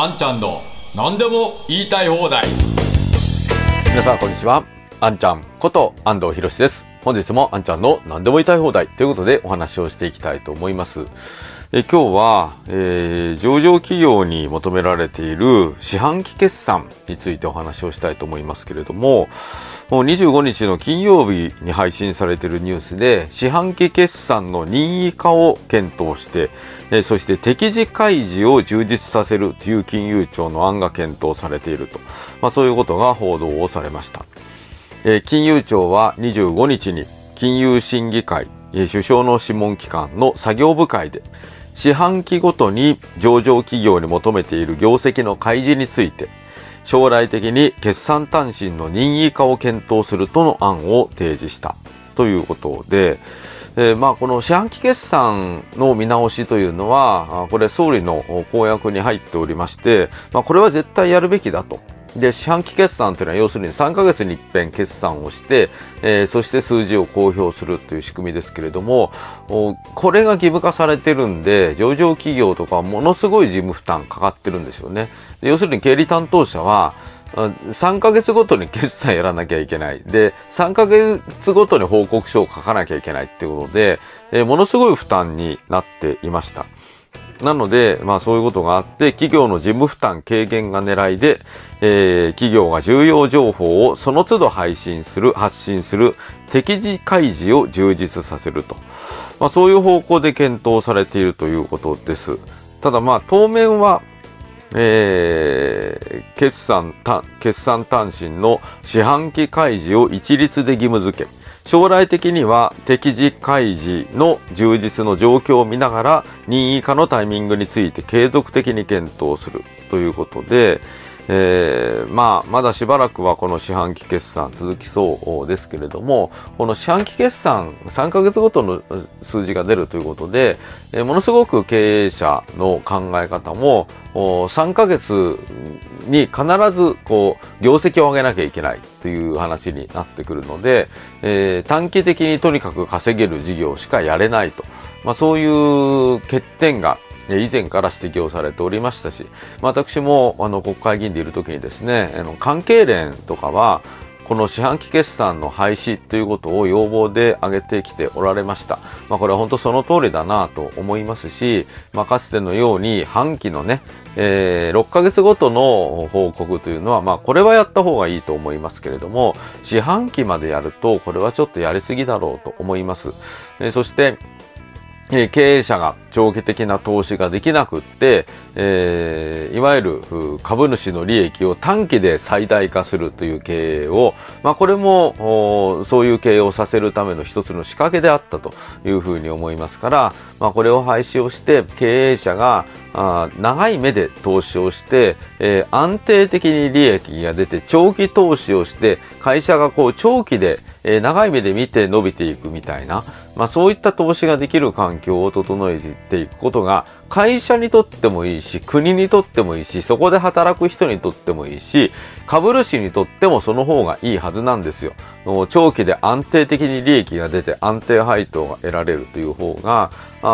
あんちゃんの何でも言いたい放題。皆さんこんにちは。あんちゃんこと安藤博です。本日もあんちゃんの何でも言いたい放題ということでお話をしていきたいと思いますえ今日は、えー、上場企業に求められている四半期決算についてお話をしたいと思いますけれども、もう25日の金曜日に配信されているニュースで、四半期決算の任意化を検討して、えー、そして適時開示を充実させるという金融庁の案が検討されていると、まあ、そういうことが報道をされました。金融庁は25日に金融審議会、首相の諮問機関の作業部会で、四半期ごとに上場企業に求めている業績の開示について、将来的に決算単身の任意化を検討するとの案を提示したということで、えー、まあこの四半期決算の見直しというのは、これ総理の公約に入っておりまして、まあこれは絶対やるべきだと。で四半期決算というのは要するに3ヶ月に一遍決算をして、えー、そして数字を公表するという仕組みですけれどもこれが義務化されてるんで上場企業とかものすごい事務負担かかってるんですよね。要するに経理担当者は3ヶ月ごとに決算やらなきゃいけない。で、3ヶ月ごとに報告書を書かなきゃいけないっていうことで、えー、ものすごい負担になっていました。なので、まあそういうことがあって、企業の事務負担軽減が狙いで、えー、企業が重要情報をその都度配信する、発信する適時開示を充実させると。まあそういう方向で検討されているということです。ただまあ当面は、えー、決算、決算単身の四半期開示を一律で義務付け、将来的には適時開示の充実の状況を見ながら任意化のタイミングについて継続的に検討するということで、えー、まあ、まだしばらくはこの四半期決算続きそうですけれども、この四半期決算3ヶ月ごとの数字が出るということで、えー、ものすごく経営者の考え方も、3ヶ月に必ずこう業績を上げなきゃいけないという話になってくるので、えー、短期的にとにかく稼げる事業しかやれないと、まあ、そういう欠点が以前から指摘をされておりましたし、私もあの国会議員でいる時にですね、関係連とかは、この四半期決算の廃止ということを要望で挙げてきておられました。まあ、これは本当その通りだなと思いますし、まあ、かつてのように半期のね、えー、6ヶ月ごとの報告というのは、まあ、これはやった方がいいと思いますけれども、四半期までやると、これはちょっとやりすぎだろうと思います。えー、そして、え経営者が長期的な投資ができなくって、えー、いわゆる株主の利益を短期で最大化するという経営を、まあ、これもそういう経営をさせるための一つの仕掛けであったというふうに思いますから、まあ、これを廃止をして経営者があ長い目で投資をして、えー、安定的に利益が出て長期投資をして会社がこう長期で、えー、長い目で見て伸びていくみたいな、まあ、そういった投資ができる環境を整えていくことが会社にとってもいいし国にとってもいいしそこで働く人にとってもいいし株主にとってもその方がいいはずなんですよ。長期で安定的に利益が出て安定配当が得られるという方が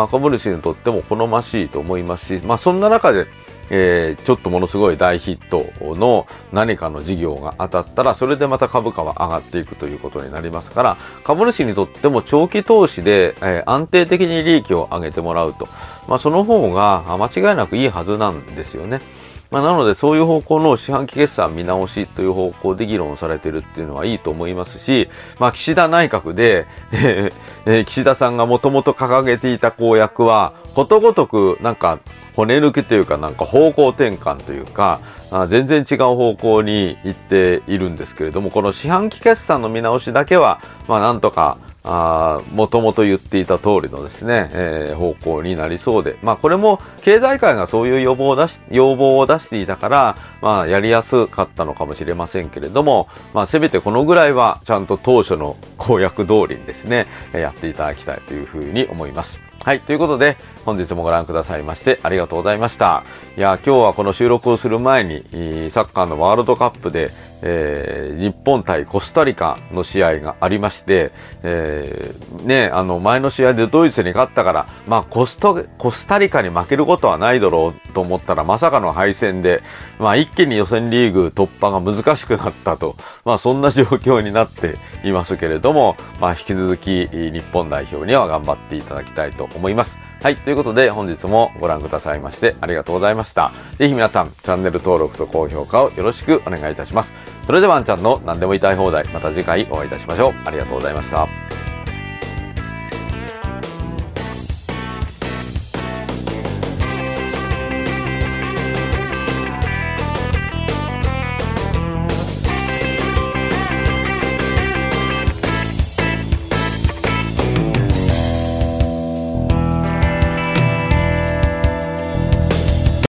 株主にとっても好ましいと思いますし、まあ、そんな中でえー、ちょっとものすごい大ヒットの何かの事業が当たったら、それでまた株価は上がっていくということになりますから、株主にとっても長期投資で、えー、安定的に利益を上げてもらうと。まあ、その方が間違いなくいいはずなんですよね。まあ、なのでそういう方向の四半期決算見直しという方向で議論されてるっていうのはいいと思いますし、まあ、岸田内閣で、え、岸田さんがもともと掲げていた公約は、ことごとくなんか骨抜きというかなんか方向転換というか、あ全然違う方向に行っているんですけれども、この四半期決算の見直しだけは、まあなんとかもともと言っていた通りのですね、えー、方向になりそうで、まあこれも経済界がそういう要望を出し、要望を出していたから、まあやりやすかったのかもしれませんけれども、まあせめてこのぐらいはちゃんと当初の公約通りにですね、やっていただきたいというふうに思います。はい。ということで、本日もご覧くださいましてありがとうございました。いや、今日はこの収録をする前に、サッカーのワールドカップで、えー、日本対コスタリカの試合がありまして、えー、ね、あの、前の試合でドイツに勝ったから、まあ、コスト、コスタリカに負けることはないだろうと思ったら、まさかの敗戦で、まあ、一気に予選リーグ突破が難しくなったと、まあ、そんな状況になっていますけれども、まあ、引き続き、日本代表には頑張っていただきたいと思います。はい。ということで、本日もご覧くださいましてありがとうございました。ぜひ皆さん、チャンネル登録と高評価をよろしくお願いいたします。それでは、あんちゃんの何でも言いたい放題、また次回お会いいたしましょう。ありがとうございました。